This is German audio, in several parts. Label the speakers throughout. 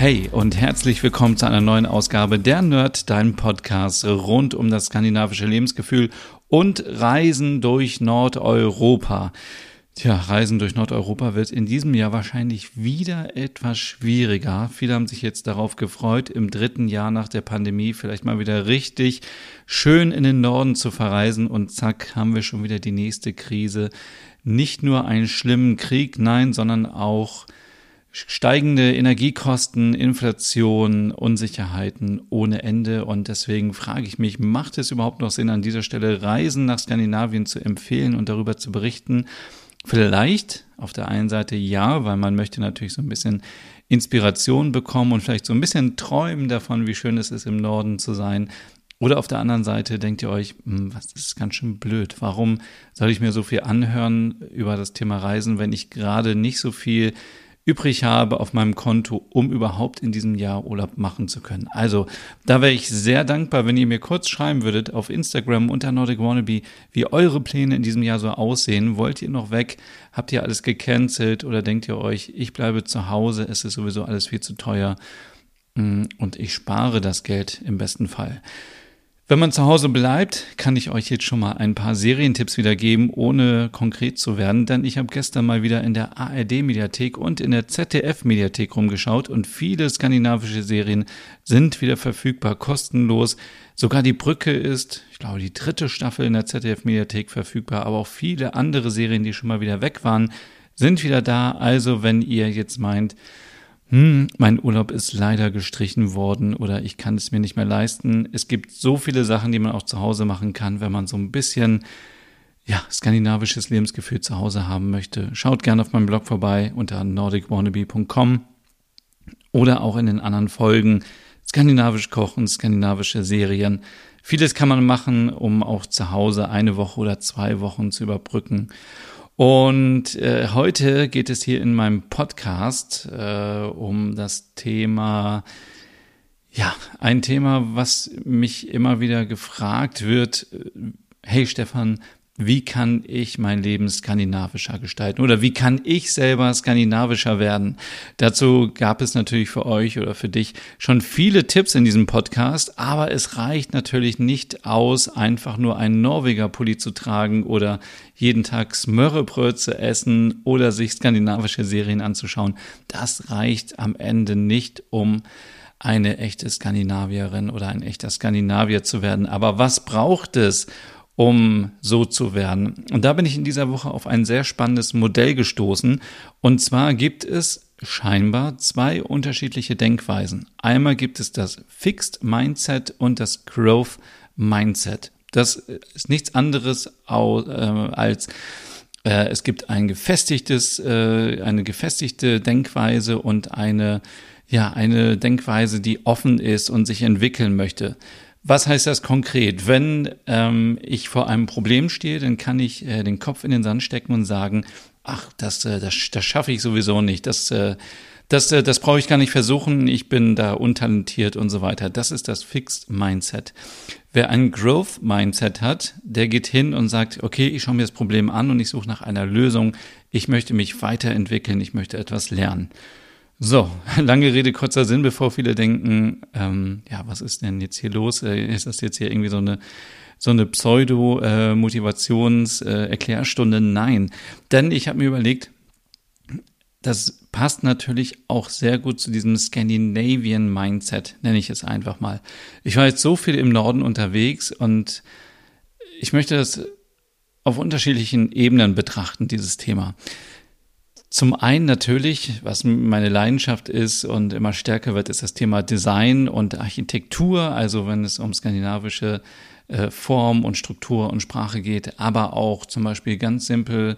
Speaker 1: Hey und herzlich willkommen zu einer neuen Ausgabe der Nerd, deinem Podcast rund um das skandinavische Lebensgefühl und Reisen durch Nordeuropa. Tja, Reisen durch Nordeuropa wird in diesem Jahr wahrscheinlich wieder etwas schwieriger. Viele haben sich jetzt darauf gefreut, im dritten Jahr nach der Pandemie vielleicht mal wieder richtig schön in den Norden zu verreisen und zack, haben wir schon wieder die nächste Krise. Nicht nur einen schlimmen Krieg, nein, sondern auch steigende Energiekosten, Inflation, Unsicherheiten ohne Ende. Und deswegen frage ich mich, macht es überhaupt noch Sinn, an dieser Stelle Reisen nach Skandinavien zu empfehlen und darüber zu berichten? Vielleicht auf der einen Seite ja, weil man möchte natürlich so ein bisschen Inspiration bekommen und vielleicht so ein bisschen träumen davon, wie schön es ist, im Norden zu sein. Oder auf der anderen Seite denkt ihr euch, hm, was ist ganz schön blöd. Warum soll ich mir so viel anhören über das Thema Reisen, wenn ich gerade nicht so viel übrig habe auf meinem Konto, um überhaupt in diesem Jahr Urlaub machen zu können. Also, da wäre ich sehr dankbar, wenn ihr mir kurz schreiben würdet auf Instagram unter Nordic Wannabe, wie eure Pläne in diesem Jahr so aussehen. Wollt ihr noch weg? Habt ihr alles gecancelt oder denkt ihr euch, ich bleibe zu Hause, es ist sowieso alles viel zu teuer mm, und ich spare das Geld im besten Fall. Wenn man zu Hause bleibt, kann ich euch jetzt schon mal ein paar Serientipps wiedergeben, ohne konkret zu werden, denn ich habe gestern mal wieder in der ARD-Mediathek und in der ZDF-Mediathek rumgeschaut und viele skandinavische Serien sind wieder verfügbar, kostenlos. Sogar die Brücke ist, ich glaube, die dritte Staffel in der ZDF-Mediathek verfügbar, aber auch viele andere Serien, die schon mal wieder weg waren, sind wieder da. Also, wenn ihr jetzt meint, hm, mein Urlaub ist leider gestrichen worden oder ich kann es mir nicht mehr leisten. Es gibt so viele Sachen, die man auch zu Hause machen kann, wenn man so ein bisschen ja, skandinavisches Lebensgefühl zu Hause haben möchte. Schaut gerne auf meinem Blog vorbei unter nordicwannabe.com oder auch in den anderen Folgen skandinavisch kochen, skandinavische Serien. Vieles kann man machen, um auch zu Hause eine Woche oder zwei Wochen zu überbrücken. Und äh, heute geht es hier in meinem Podcast äh, um das Thema, ja, ein Thema, was mich immer wieder gefragt wird. Hey Stefan, wie kann ich mein Leben skandinavischer gestalten oder wie kann ich selber skandinavischer werden? Dazu gab es natürlich für euch oder für dich schon viele Tipps in diesem Podcast, aber es reicht natürlich nicht aus, einfach nur einen Norweger Pulli zu tragen oder jeden Tag Smörrebröt zu essen oder sich skandinavische Serien anzuschauen. Das reicht am Ende nicht, um eine echte Skandinavierin oder ein echter Skandinavier zu werden. Aber was braucht es, um so zu werden. Und da bin ich in dieser Woche auf ein sehr spannendes Modell gestoßen. Und zwar gibt es scheinbar zwei unterschiedliche Denkweisen. Einmal gibt es das Fixed Mindset und das Growth Mindset. Das ist nichts anderes äh, als äh, es gibt ein gefestigtes, äh, eine gefestigte Denkweise und eine, ja, eine Denkweise, die offen ist und sich entwickeln möchte. Was heißt das konkret? Wenn ähm, ich vor einem Problem stehe, dann kann ich äh, den Kopf in den Sand stecken und sagen, ach, das, äh, das, das schaffe ich sowieso nicht. Das, äh, das, äh, das brauche ich gar nicht versuchen. Ich bin da untalentiert und so weiter. Das ist das Fixed Mindset. Wer ein Growth Mindset hat, der geht hin und sagt, okay, ich schaue mir das Problem an und ich suche nach einer Lösung. Ich möchte mich weiterentwickeln. Ich möchte etwas lernen. So, lange Rede, kurzer Sinn, bevor viele denken, ähm, ja, was ist denn jetzt hier los? Äh, ist das jetzt hier irgendwie so eine so eine Pseudo-Motivations-Erklärstunde? Äh, Nein, denn ich habe mir überlegt, das passt natürlich auch sehr gut zu diesem Scandinavian Mindset, nenne ich es einfach mal. Ich war jetzt so viel im Norden unterwegs und ich möchte das auf unterschiedlichen Ebenen betrachten, dieses Thema. Zum einen natürlich, was meine Leidenschaft ist und immer stärker wird, ist das Thema Design und Architektur, also wenn es um skandinavische äh, Form und Struktur und Sprache geht, aber auch zum Beispiel ganz simpel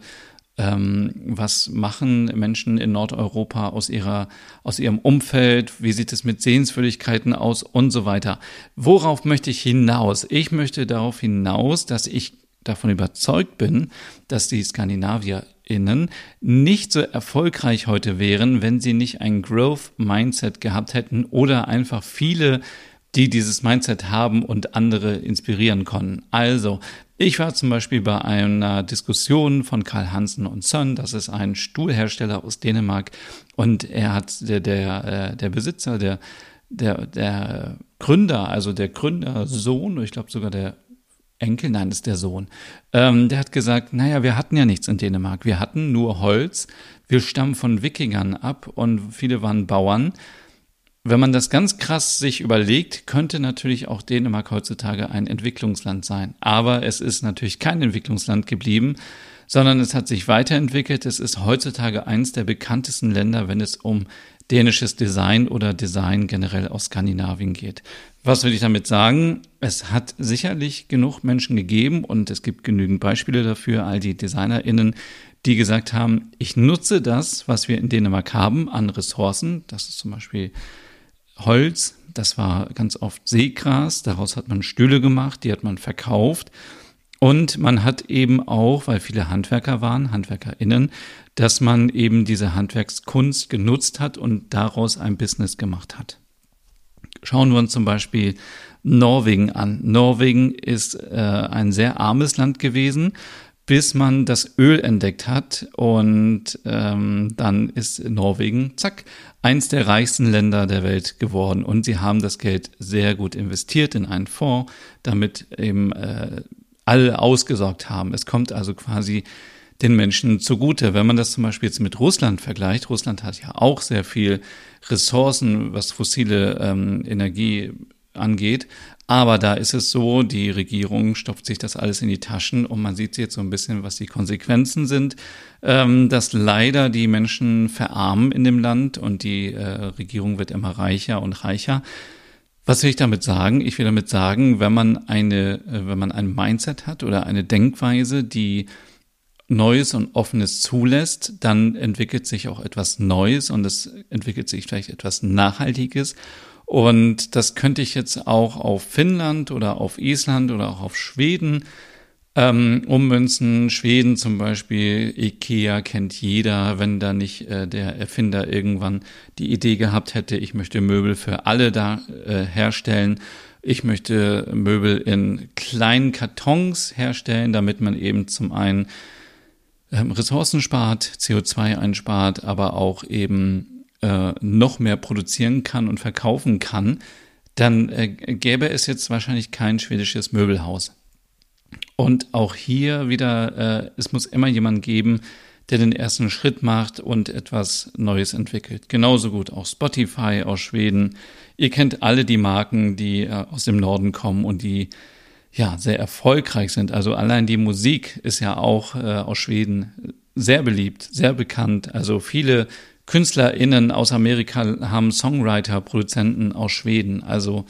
Speaker 1: Ähm, was machen Menschen in Nordeuropa aus ihrer, aus ihrem Umfeld? Wie sieht es mit Sehenswürdigkeiten aus und so weiter? Worauf möchte ich hinaus? Ich möchte darauf hinaus, dass ich davon überzeugt bin, dass die SkandinavierInnen nicht so erfolgreich heute wären, wenn sie nicht ein Growth Mindset gehabt hätten oder einfach viele die dieses Mindset haben und andere inspirieren konnten. Also, ich war zum Beispiel bei einer Diskussion von Karl Hansen und Son, das ist ein Stuhlhersteller aus Dänemark und er hat der der äh, der Besitzer der der der Gründer, also der Gründersohn, ich glaube sogar der Enkel, nein, das ist der Sohn. Ähm, der hat gesagt, naja, wir hatten ja nichts in Dänemark, wir hatten nur Holz, wir stammen von Wikingern ab und viele waren Bauern wenn man das ganz krass sich überlegt, könnte natürlich auch Dänemark heutzutage ein Entwicklungsland sein. Aber es ist natürlich kein Entwicklungsland geblieben, sondern es hat sich weiterentwickelt. Es ist heutzutage eines der bekanntesten Länder, wenn es um dänisches Design oder Design generell aus Skandinavien geht. Was will ich damit sagen? Es hat sicherlich genug Menschen gegeben und es gibt genügend Beispiele dafür, all die DesignerInnen, die gesagt haben, ich nutze das, was wir in Dänemark haben, an Ressourcen. Das ist zum Beispiel Holz, das war ganz oft Seegras, daraus hat man Stühle gemacht, die hat man verkauft. Und man hat eben auch, weil viele Handwerker waren, HandwerkerInnen, dass man eben diese Handwerkskunst genutzt hat und daraus ein Business gemacht hat. Schauen wir uns zum Beispiel Norwegen an. Norwegen ist äh, ein sehr armes Land gewesen bis man das Öl entdeckt hat. Und ähm, dann ist Norwegen, zack, eins der reichsten Länder der Welt geworden. Und sie haben das Geld sehr gut investiert in einen Fonds, damit eben äh, alle ausgesorgt haben. Es kommt also quasi den Menschen zugute. Wenn man das zum Beispiel jetzt mit Russland vergleicht, Russland hat ja auch sehr viel Ressourcen, was fossile ähm, Energie angeht. Aber da ist es so, die Regierung stopft sich das alles in die Taschen und man sieht jetzt so ein bisschen, was die Konsequenzen sind, ähm, dass leider die Menschen verarmen in dem Land und die äh, Regierung wird immer reicher und reicher. Was will ich damit sagen? Ich will damit sagen, wenn man eine, äh, wenn man ein Mindset hat oder eine Denkweise, die Neues und Offenes zulässt, dann entwickelt sich auch etwas Neues und es entwickelt sich vielleicht etwas Nachhaltiges und das könnte ich jetzt auch auf Finnland oder auf Island oder auch auf Schweden ähm, ummünzen. Schweden zum Beispiel, Ikea kennt jeder, wenn da nicht äh, der Erfinder irgendwann die Idee gehabt hätte, ich möchte Möbel für alle da äh, herstellen. Ich möchte Möbel in kleinen Kartons herstellen, damit man eben zum einen Ressourcen spart, CO2 einspart, aber auch eben äh, noch mehr produzieren kann und verkaufen kann, dann äh, gäbe es jetzt wahrscheinlich kein schwedisches Möbelhaus. Und auch hier wieder, äh, es muss immer jemand geben, der den ersten Schritt macht und etwas Neues entwickelt. Genauso gut auch Spotify aus Schweden. Ihr kennt alle die Marken, die äh, aus dem Norden kommen und die ja sehr erfolgreich sind. Also allein die Musik ist ja auch äh, aus Schweden sehr beliebt, sehr bekannt. Also viele KünstlerInnen aus Amerika haben Songwriter, Produzenten aus Schweden. Also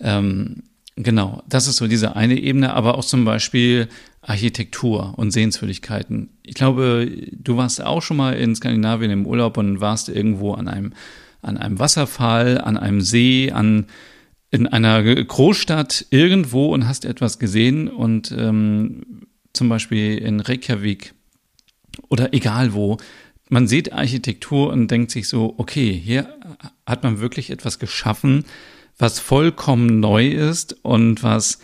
Speaker 1: ähm, genau, das ist so diese eine Ebene, aber auch zum Beispiel Architektur und Sehenswürdigkeiten. Ich glaube, du warst auch schon mal in Skandinavien im Urlaub und warst irgendwo an einem, an einem Wasserfall, an einem See, an in einer Großstadt irgendwo und hast etwas gesehen und ähm, zum Beispiel in Reykjavik oder egal wo, man sieht Architektur und denkt sich so, okay, hier hat man wirklich etwas geschaffen, was vollkommen neu ist und was,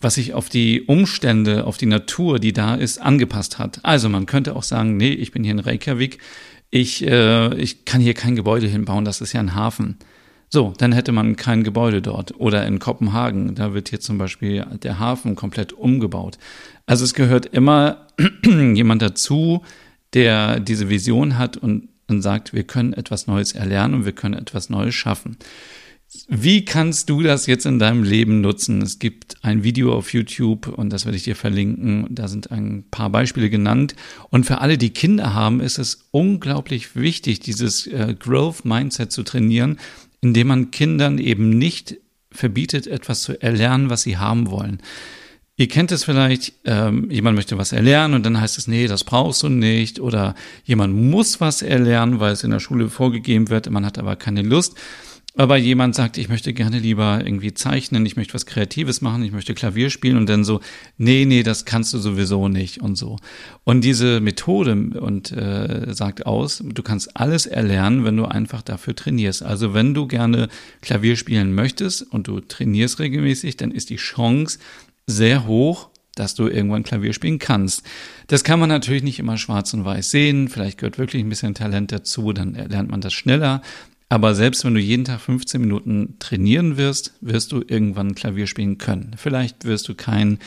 Speaker 1: was sich auf die Umstände, auf die Natur, die da ist, angepasst hat. Also man könnte auch sagen, nee, ich bin hier in Reykjavik, ich, äh, ich kann hier kein Gebäude hinbauen, das ist ja ein Hafen. So, dann hätte man kein Gebäude dort. Oder in Kopenhagen, da wird hier zum Beispiel der Hafen komplett umgebaut. Also es gehört immer jemand dazu, der diese Vision hat und, und sagt, wir können etwas Neues erlernen und wir können etwas Neues schaffen. Wie kannst du das jetzt in deinem Leben nutzen? Es gibt ein Video auf YouTube und das werde ich dir verlinken. Da sind ein paar Beispiele genannt. Und für alle, die Kinder haben, ist es unglaublich wichtig, dieses äh, Growth Mindset zu trainieren, indem man Kindern eben nicht verbietet, etwas zu erlernen, was sie haben wollen. Ihr kennt es vielleicht, ähm, jemand möchte was erlernen und dann heißt es, nee, das brauchst du nicht. Oder jemand muss was erlernen, weil es in der Schule vorgegeben wird, man hat aber keine Lust. Aber jemand sagt, ich möchte gerne lieber irgendwie zeichnen, ich möchte was Kreatives machen, ich möchte Klavier spielen und dann so, nee, nee, das kannst du sowieso nicht und so. Und diese Methode und äh, sagt aus, du kannst alles erlernen, wenn du einfach dafür trainierst. Also wenn du gerne Klavier spielen möchtest und du trainierst regelmäßig, dann ist die Chance sehr hoch, dass du irgendwann Klavier spielen kannst. Das kann man natürlich nicht immer schwarz und weiß sehen. Vielleicht gehört wirklich ein bisschen Talent dazu, dann lernt man das schneller. Aber selbst wenn du jeden Tag 15 Minuten trainieren wirst, wirst du irgendwann Klavier spielen können. Vielleicht wirst du kein,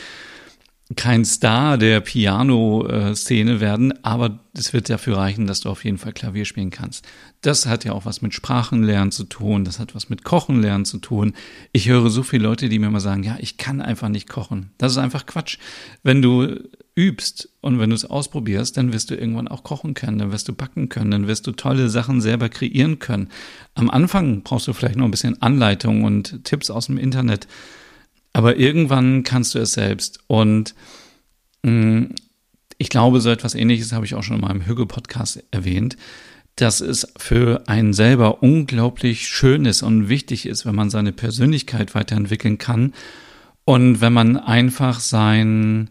Speaker 1: kein Star der Piano-Szene werden, aber es wird dafür reichen, dass du auf jeden Fall Klavier spielen kannst. Das hat ja auch was mit Sprachenlernen zu tun, das hat was mit Kochenlernen zu tun. Ich höre so viele Leute, die mir immer sagen, ja, ich kann einfach nicht kochen. Das ist einfach Quatsch. Wenn du übst und wenn du es ausprobierst, dann wirst du irgendwann auch kochen können, dann wirst du backen können, dann wirst du tolle Sachen selber kreieren können. Am Anfang brauchst du vielleicht noch ein bisschen Anleitung und Tipps aus dem Internet, aber irgendwann kannst du es selbst. Und mh, mm, ich glaube, so etwas ähnliches habe ich auch schon in meinem Hügel-Podcast erwähnt, dass es für einen selber unglaublich schön ist und wichtig ist, wenn man seine Persönlichkeit weiterentwickeln kann und wenn man einfach sein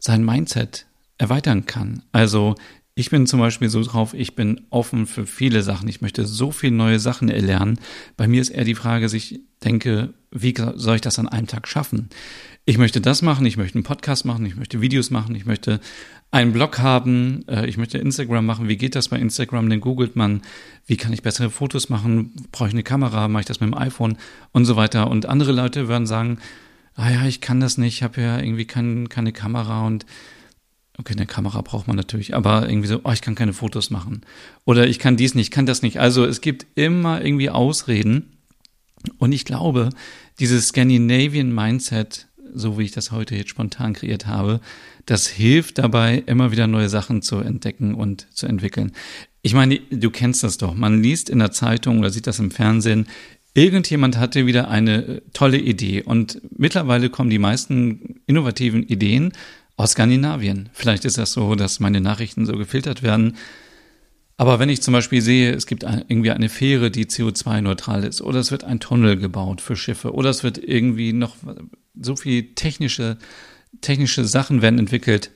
Speaker 1: sein Mindset erweitern kann. Also ich bin zum Beispiel so drauf, ich bin offen für viele Sachen. Ich möchte so viele neue Sachen erlernen. Bei mir ist eher die Frage, dass ich denke, wie soll ich das an einem Tag schaffen? Ich möchte das machen, ich möchte einen Podcast machen, ich möchte Videos machen, ich möchte einen Blog haben, äh, ich möchte Instagram machen. Wie geht das bei Instagram? Dann googelt man, wie kann ich bessere Fotos machen? Brauche ich eine Kamera? Mache ich das mit dem iPhone? Und so weiter. Und andere Leute würden sagen, ah ja, ich kann das nicht, ich habe ja irgendwie kein, keine Kamera und okay, eine Kamera braucht man natürlich, aber irgendwie so, oh, ich kann keine Fotos machen. Oder ich kann dies nicht, ich kann das nicht. Also es gibt immer irgendwie Ausreden. Und ich glaube, dieses Scandinavian Mindset, so wie ich das heute jetzt spontan kreiert habe, das hilft dabei, immer wieder neue Sachen zu entdecken und zu entwickeln. Ich meine, du kennst das doch. Man liest in der Zeitung oder sieht das im Fernsehen, Irgendjemand hatte wieder eine äh, tolle Idee und mittlerweile kommen die meisten innovativen Ideen aus Skandinavien. Vielleicht ist das so, dass meine Nachrichten so gefiltert werden. Aber wenn ich zum Beispiel sehe, es gibt irgendwie eine Fähre, die CO2-neutral ist, oder es wird ein Tunnel gebaut für Schiffe, oder es wird irgendwie noch so viel technische, technische Sachen werden entwickelt,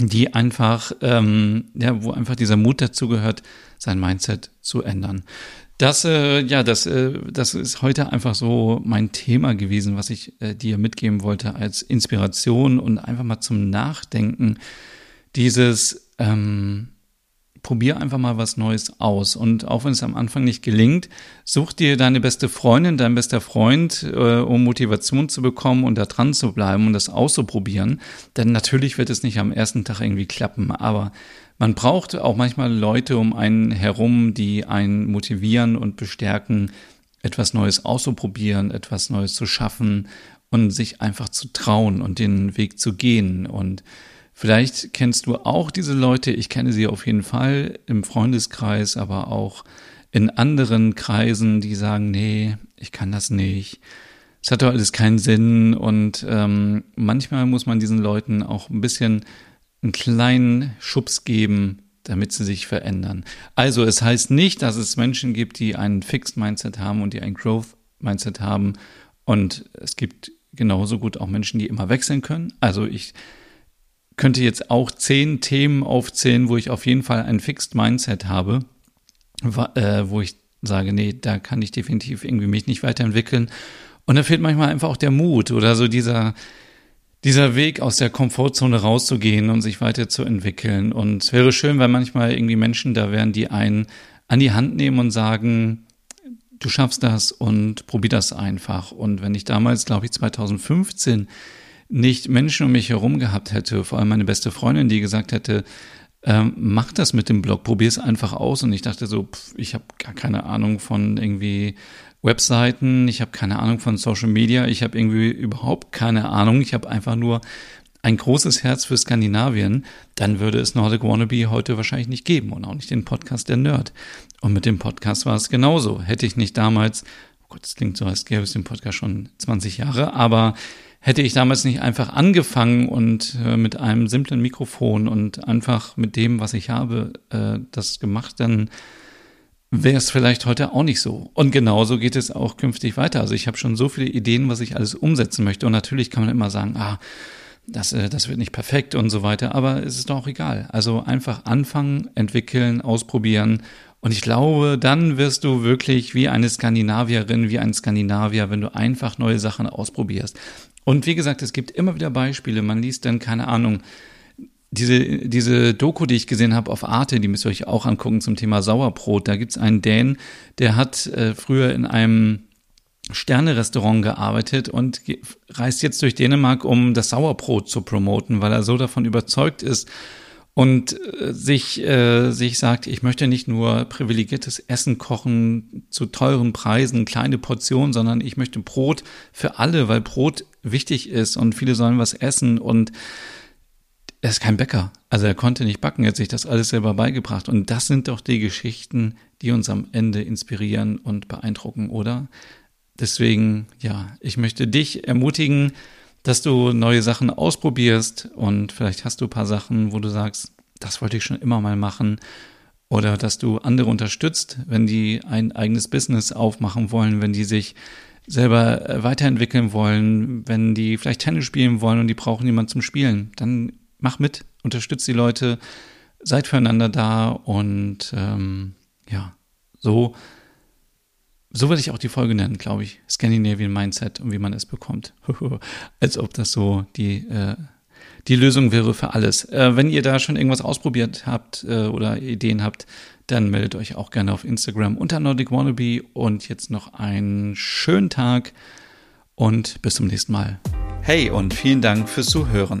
Speaker 1: die einfach, ähm, ja, wo einfach dieser Mut dazu gehört, sein Mindset zu ändern. Das, äh, ja, das, äh, das ist heute einfach so mein Thema gewesen, was ich äh, dir mitgeben wollte als Inspiration und einfach mal zum Nachdenken. Dieses, ähm, probier einfach mal was Neues aus. Und auch wenn es am Anfang nicht gelingt, such dir deine beste Freundin, dein bester Freund, äh, um Motivation zu bekommen und da dran zu bleiben und das auszuprobieren. Denn natürlich wird es nicht am ersten Tag irgendwie klappen, aber man braucht auch manchmal Leute um einen herum, die einen motivieren und bestärken, etwas Neues auszuprobieren, etwas Neues zu schaffen und sich einfach zu trauen und den Weg zu gehen. Und vielleicht kennst du auch diese Leute, ich kenne sie auf jeden Fall im Freundeskreis, aber auch in anderen Kreisen, die sagen, nee, ich kann das nicht. Es hat doch alles keinen Sinn und ähm, manchmal muss man diesen Leuten auch ein bisschen einen kleinen Schubs geben, damit sie sich verändern. Also es heißt nicht, dass es Menschen gibt, die einen Fixed Mindset haben und die ein Growth Mindset haben. Und es gibt genauso gut auch Menschen, die immer wechseln können. Also ich könnte jetzt auch zehn Themen aufzählen, wo ich auf jeden Fall ein Fixed Mindset habe, äh, wo ich sage, nee, da kann ich definitiv irgendwie mich nicht weiterentwickeln. Und da fehlt manchmal einfach auch der Mut oder so dieser, dieser Weg aus der Komfortzone rauszugehen und sich weiterzuentwickeln. Und es wäre schön, wenn manchmal irgendwie Menschen da wären, die einen an die Hand nehmen und sagen, du schaffst das und probier das einfach. Und wenn ich damals, glaube ich, 2015 nicht Menschen um mich herum gehabt hätte, vor allem meine beste Freundin, die gesagt hätte, ähm, mach das mit dem Blog, probier es einfach aus. Und ich dachte so, pff, ich habe gar keine Ahnung von irgendwie Webseiten, ich habe keine Ahnung von Social Media, ich habe irgendwie überhaupt keine Ahnung, ich habe einfach nur ein großes Herz für Skandinavien, dann würde es Nordic Wannabe heute wahrscheinlich nicht geben und auch nicht den Podcast der Nerd. Und mit dem Podcast war es genauso. Hätte ich nicht damals, oh Gott, das klingt so, als gäbe es den Podcast schon 20 Jahre, aber hätte ich damals nicht einfach angefangen und äh, mit einem simplen Mikrofon und einfach mit dem, was ich habe, äh, das gemacht, dann wäre es vielleicht heute auch nicht so. Und genauso geht es auch künftig weiter. Also ich habe schon so viele Ideen, was ich alles umsetzen möchte. Und natürlich kann man immer sagen, ah, das, äh, das wird nicht perfekt und so weiter, aber es ist doch auch egal. Also einfach anfangen, entwickeln, ausprobieren. Und ich glaube, dann wirst du wirklich wie eine Skandinavierin, wie ein Skandinavier, wenn du einfach neue Sachen ausprobierst. Und wie gesagt, es gibt immer wieder Beispiele. Man liest dann, keine Ahnung, diese, diese Doku, die ich gesehen habe auf Arte, die müsst ihr euch auch angucken zum Thema Sauerbrot. Da gibt's einen Dän, der hat äh, früher in einem Sterne-Restaurant gearbeitet und reist jetzt durch Dänemark, um das Sauerbrot zu promoten, weil er so davon überzeugt ist und äh, sich, äh, sich sagt, ich möchte nicht nur privilegiertes Essen kochen zu teuren Preisen, kleine Portionen, sondern ich möchte Brot für alle, weil Brot wichtig ist und viele sollen was essen und er ist kein Bäcker. Also er konnte nicht backen, er hat sich das alles selber beigebracht. Und das sind doch die Geschichten, die uns am Ende inspirieren und beeindrucken, oder? Deswegen, ja, ich möchte dich ermutigen, dass du neue Sachen ausprobierst und vielleicht hast du ein paar Sachen, wo du sagst, das wollte ich schon immer mal machen. Oder dass du andere unterstützt, wenn die ein eigenes Business aufmachen wollen, wenn die sich selber äh, weiterentwickeln wollen, wenn die vielleicht Tennis spielen wollen und die brauchen jemanden zum Spielen, dann mach mit, unterstützt die Leute, seid füreinander da und ähm, ja, so, so würde ich auch die Folge nennen, glaube ich. Scandinavian Mindset und wie man es bekommt. Als ob das so die, äh, die Lösung wäre für alles. Äh, wenn ihr da schon irgendwas ausprobiert habt äh, oder Ideen habt, dann meldet euch auch gerne auf Instagram unter Nordic Wannabe und jetzt noch einen schönen Tag und bis zum nächsten Mal.
Speaker 2: Hey und vielen Dank fürs Zuhören.